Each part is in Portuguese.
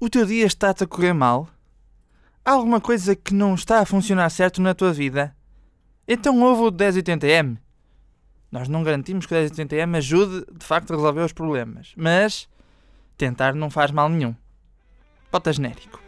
O teu dia está-te a correr mal? Há alguma coisa que não está a funcionar certo na tua vida? Então ouve o 1080M. Nós não garantimos que o 1080M ajude de facto a resolver os problemas, mas tentar não faz mal nenhum. Bota genérico.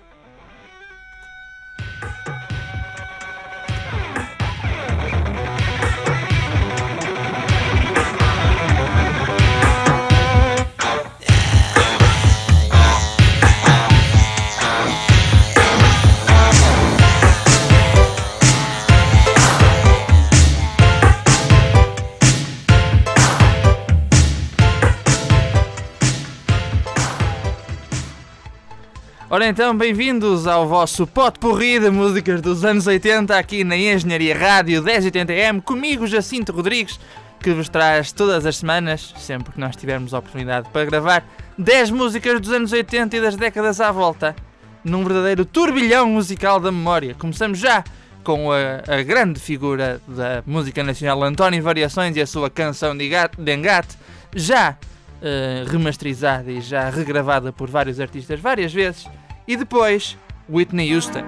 Ora então, bem-vindos ao vosso pote porri de músicas dos anos 80 aqui na Engenharia Rádio 1080M, comigo Jacinto Rodrigues, que vos traz todas as semanas, sempre que nós tivermos a oportunidade para gravar, 10 músicas dos anos 80 e das décadas à volta, num verdadeiro turbilhão musical da memória. Começamos já com a, a grande figura da música nacional António Variações e a sua canção de Engate, já uh, remasterizada e já regravada por vários artistas várias vezes. E depois, Whitney Houston.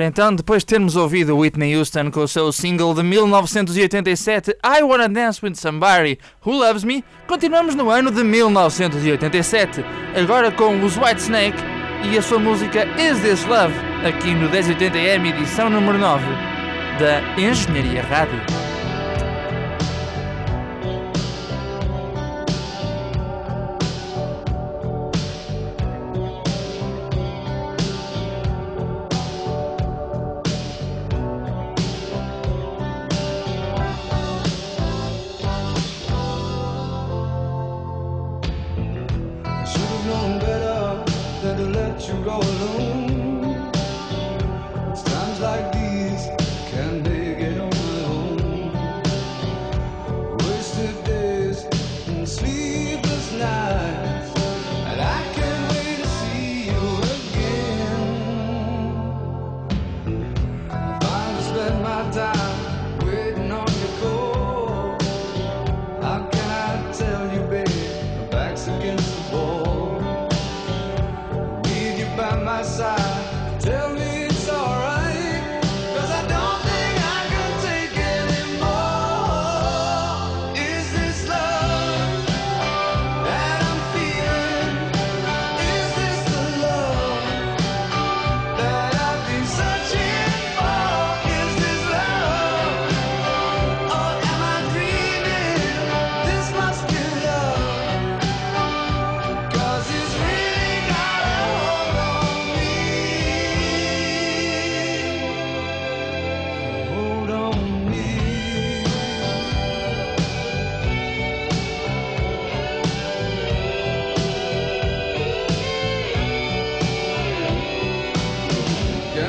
Ora então, depois de termos ouvido Whitney Houston com o seu single de 1987 I Wanna Dance With Somebody Who Loves Me, continuamos no ano de 1987, agora com os Whitesnake e a sua música Is This Love, aqui no 1080M edição número 9 da Engenharia Rádio.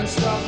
stop.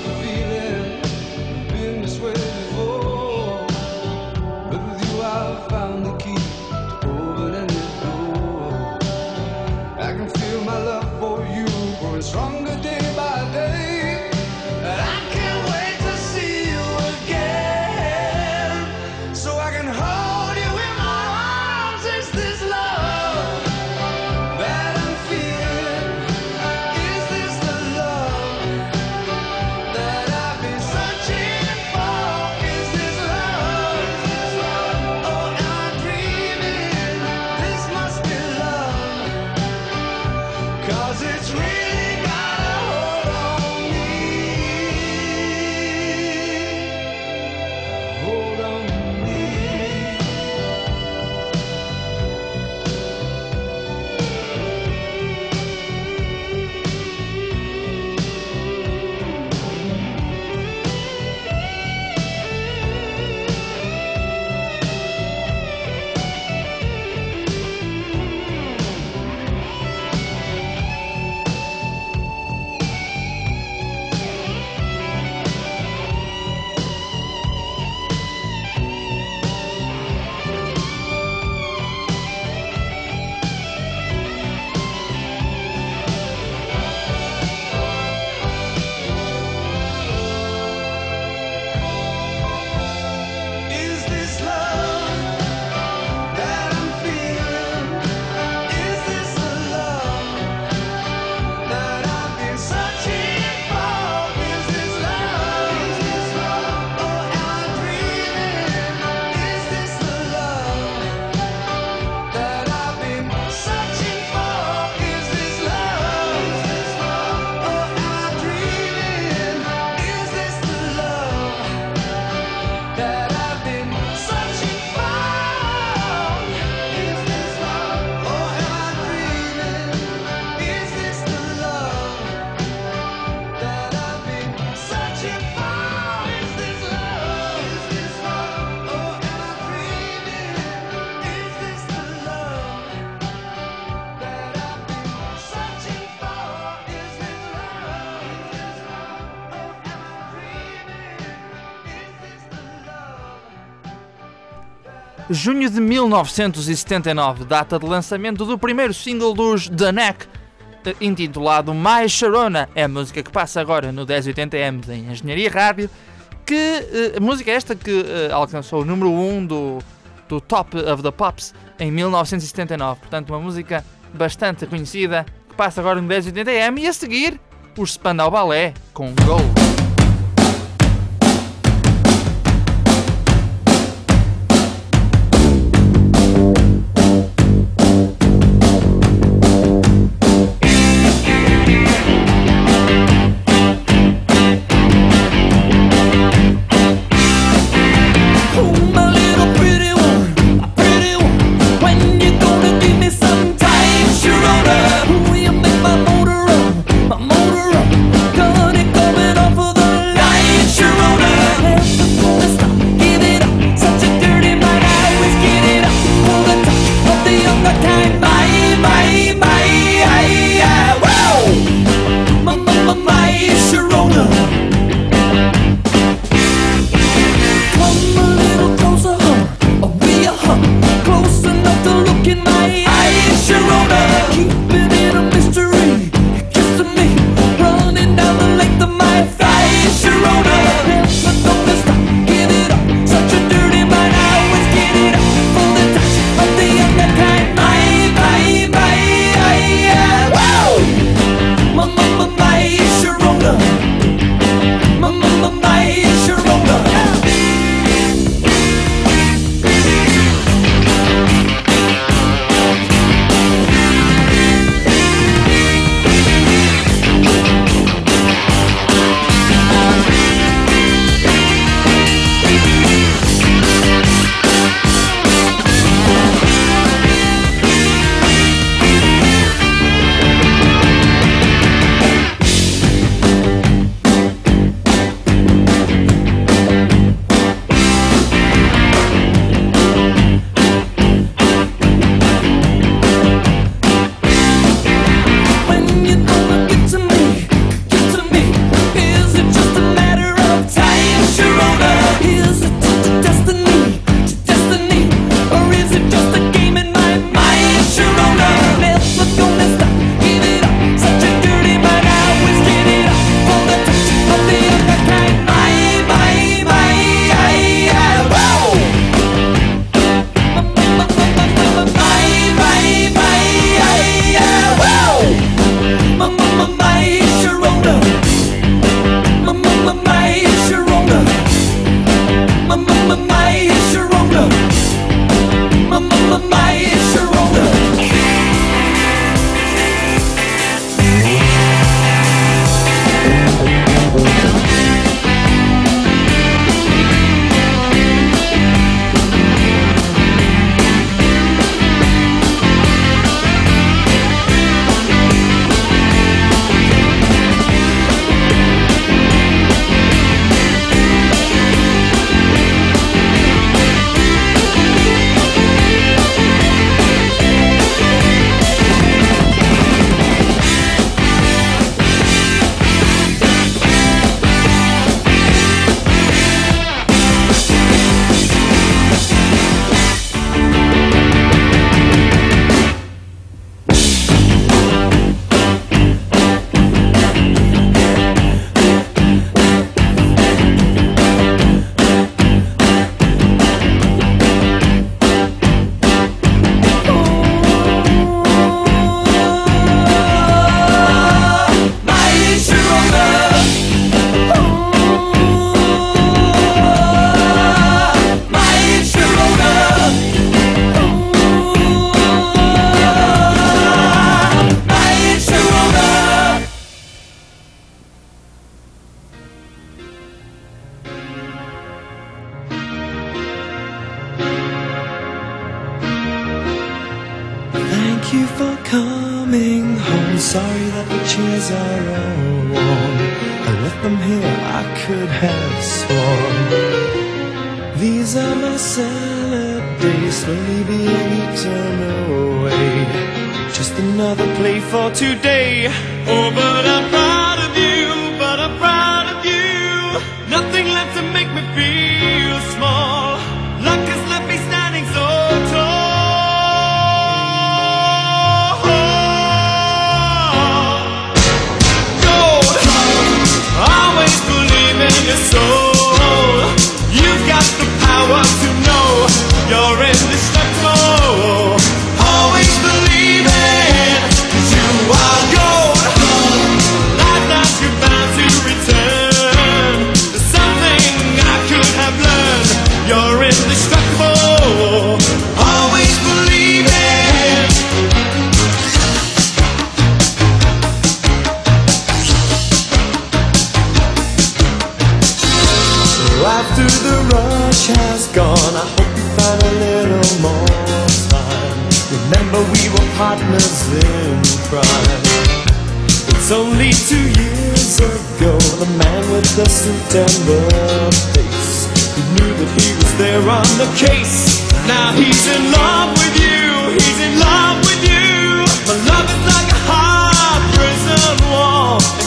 Junho de 1979, data de lançamento do primeiro single dos The Neck, intitulado Mais Sharona. É a música que passa agora no 1080M da Engenharia Rádio. Que uh, música esta que uh, alcançou o número 1 um do, do Top of the Pops em 1979. Portanto, uma música bastante conhecida que passa agora no 1080M. E a seguir, os Spandau Ballet com for coming home. Sorry that the chairs are all worn. I left them here, I could have sworn. These are my salad days, slowly being eaten away. Just another play for today. Oh, but I. in pride. It's only two years ago, the man with the suit and the face, he knew that he was there on the case. Now he's in love with you, he's in love with you. My love is like a high prison wall.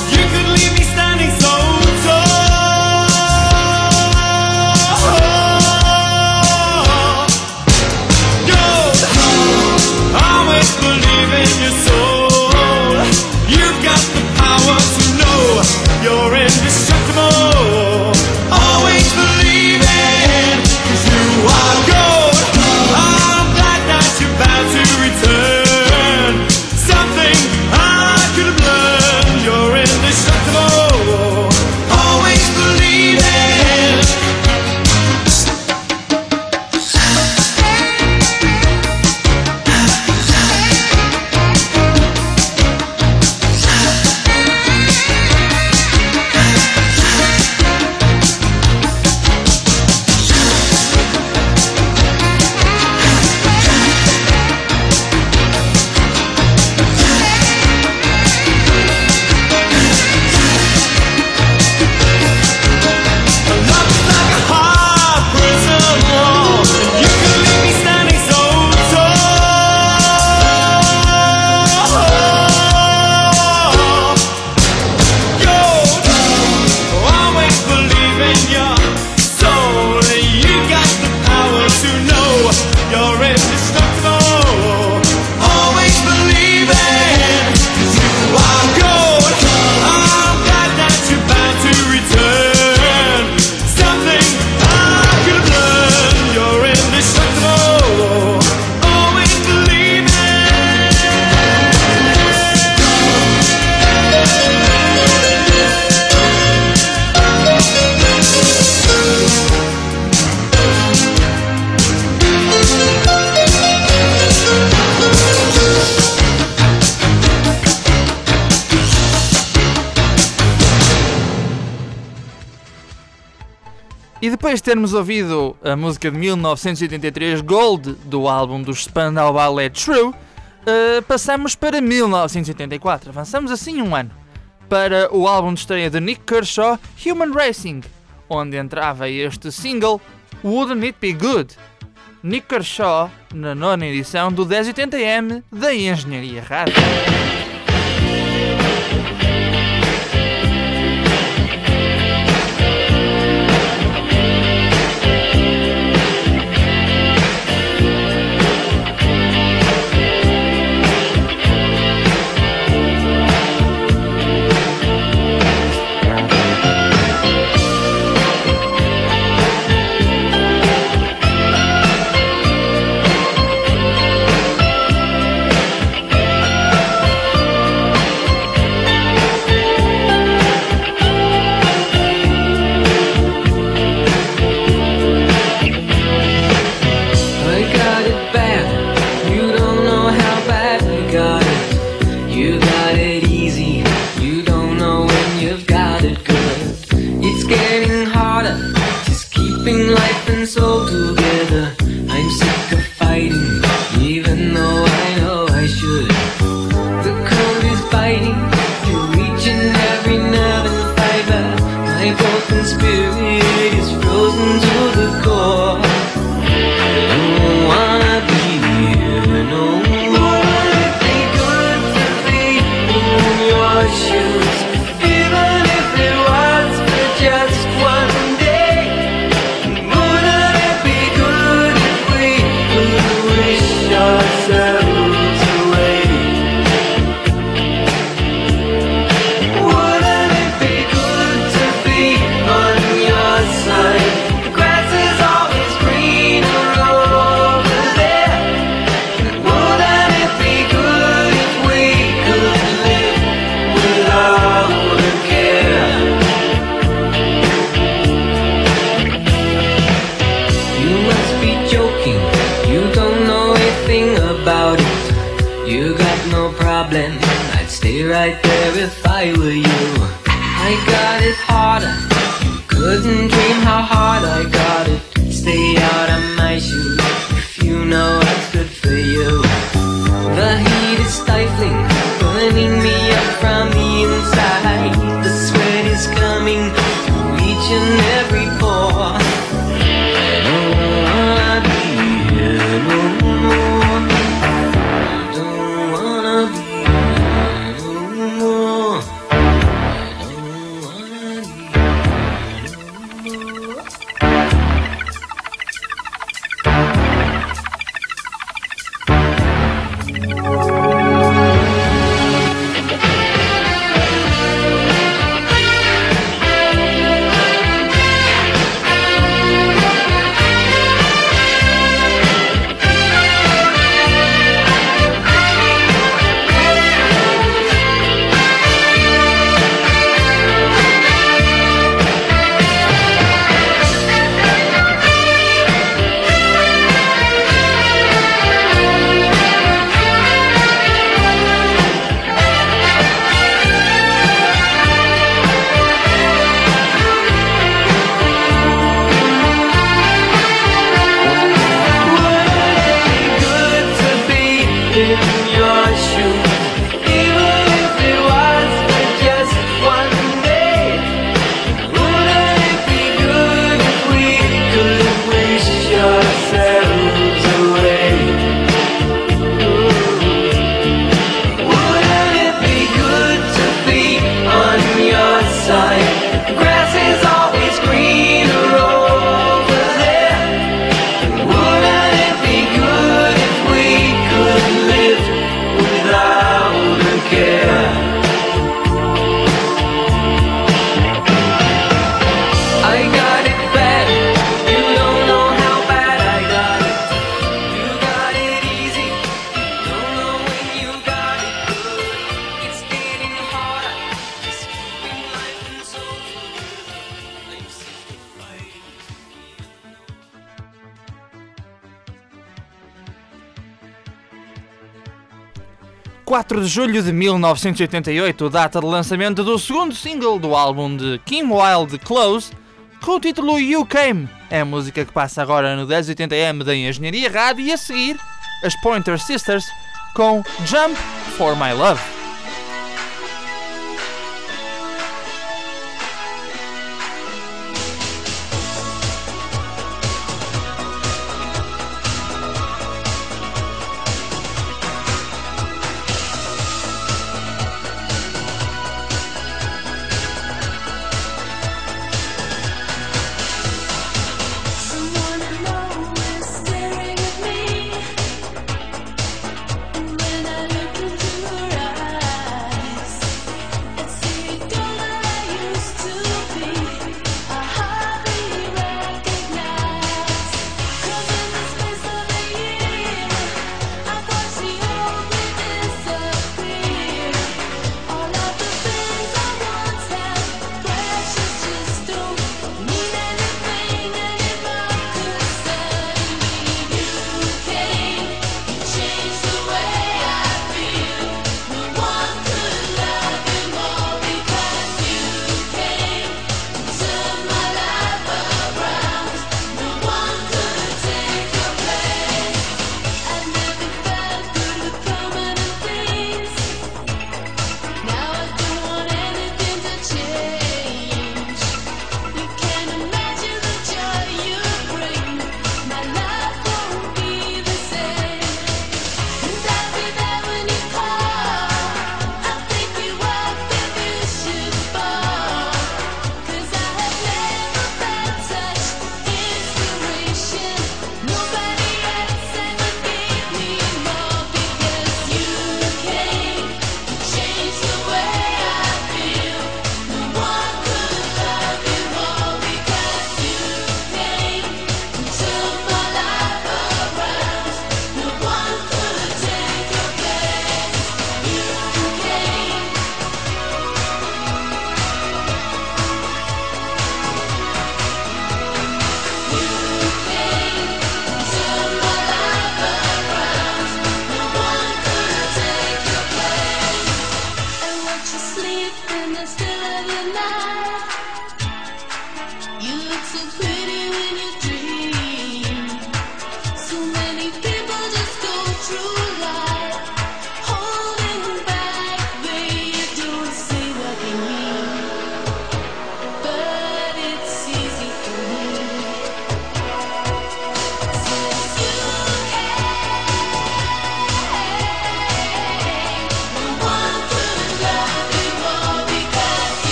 Depois de termos ouvido a música de 1983 Gold do álbum do Spandau Ballet True, uh, passamos para 1984. Avançamos assim um ano para o álbum de estreia de Nick Kershaw, Human Racing, onde entrava este single Wouldn't It Be Good? Nick Kershaw, na nona edição do 1080M da Engenharia Rádio. 4 de julho de 1988, data de lançamento do segundo single do álbum de Kim Wilde, Close, com o título You Came. É a música que passa agora no 1080M da Engenharia Rádio e a seguir, as Pointer Sisters com Jump for My Love.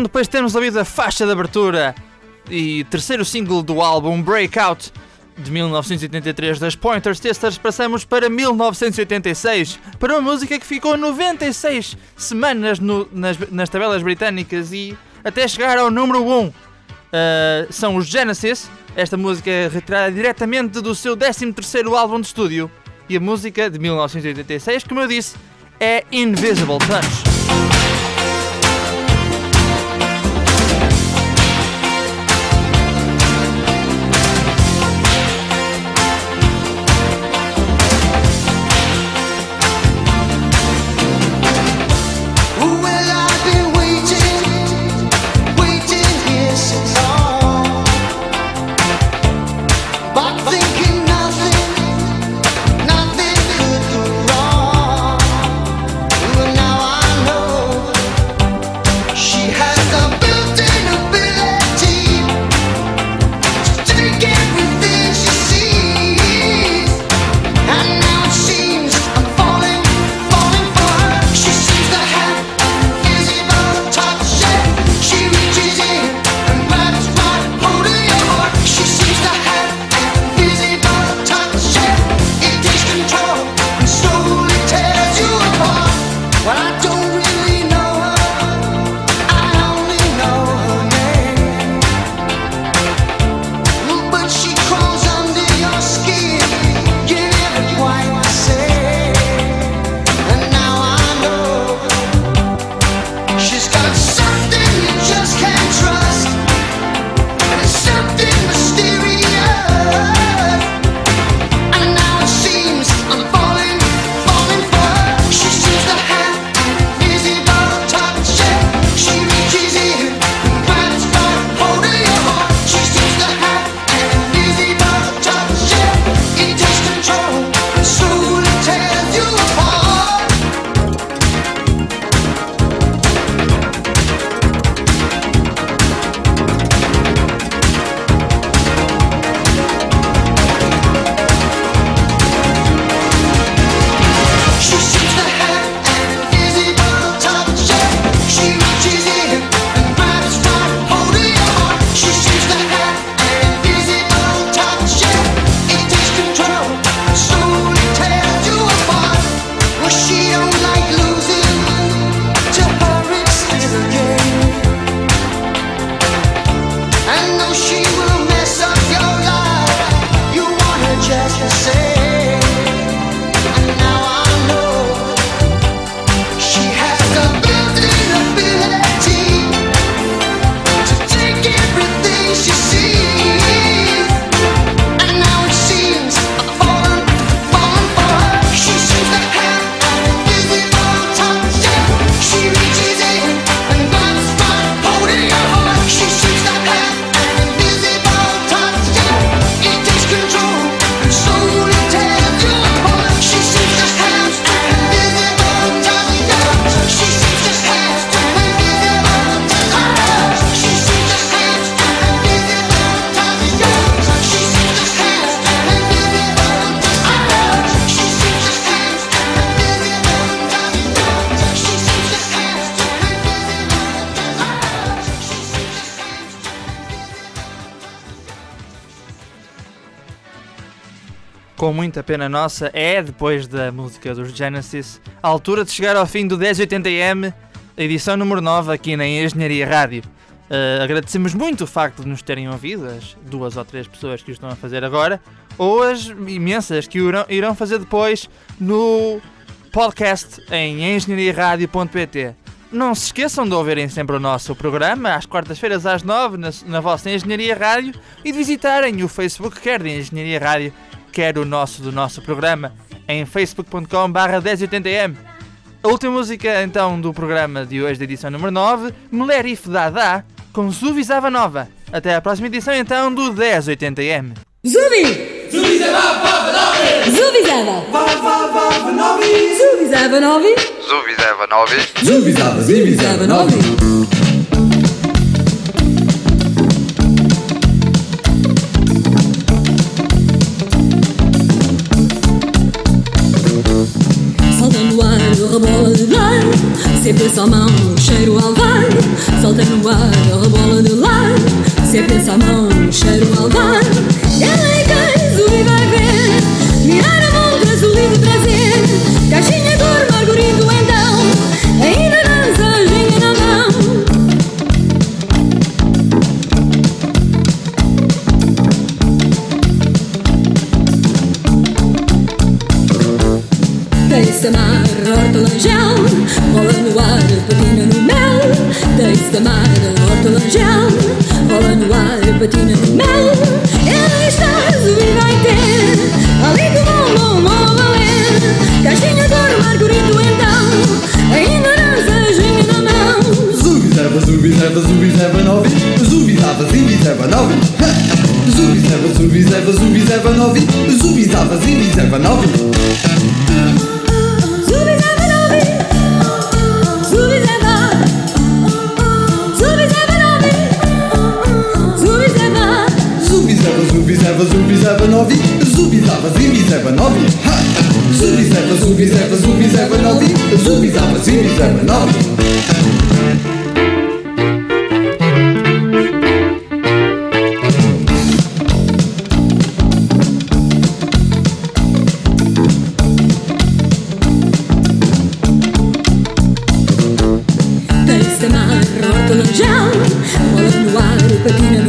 Bom, depois de termos ouvido a faixa de abertura e terceiro single do álbum Breakout de 1983 das Pointer Sisters, passamos para 1986, para uma música que ficou 96 semanas no- nas, nas tabelas britânicas e até chegar ao número 1. Uh, são os Genesis, esta música é retirada diretamente do seu 13º álbum de estúdio. E a música de 1986, como eu disse, é Invisible Touch. Com muita pena nossa, é, depois da música dos Genesis, a altura de chegar ao fim do 1080M, a edição número 9 aqui na Engenharia Rádio. Uh, agradecemos muito o facto de nos terem ouvido, as duas ou três pessoas que o estão a fazer agora, ou as imensas que irão, irão fazer depois no podcast em engenhariaradio.pt. Não se esqueçam de ouvirem sempre o nosso programa, às quartas-feiras às 9 na, na vossa Engenharia Rádio, e de visitarem o Facebook, quer de Engenharia Rádio, quer o nosso do nosso programa, em facebook.com 1080m. A última música então do programa de hoje, da edição número 9, Mulher If Dada, com Zuvi Zava Nova. Até à próxima edição então do 1080m. Zubi! Zava Novi! Zubi Zava Novi! Se pensa a mão, cheiro ao vai Solta no ar, a bola de lado. Se pensa a mão, cheiro ao vai Ela é But you know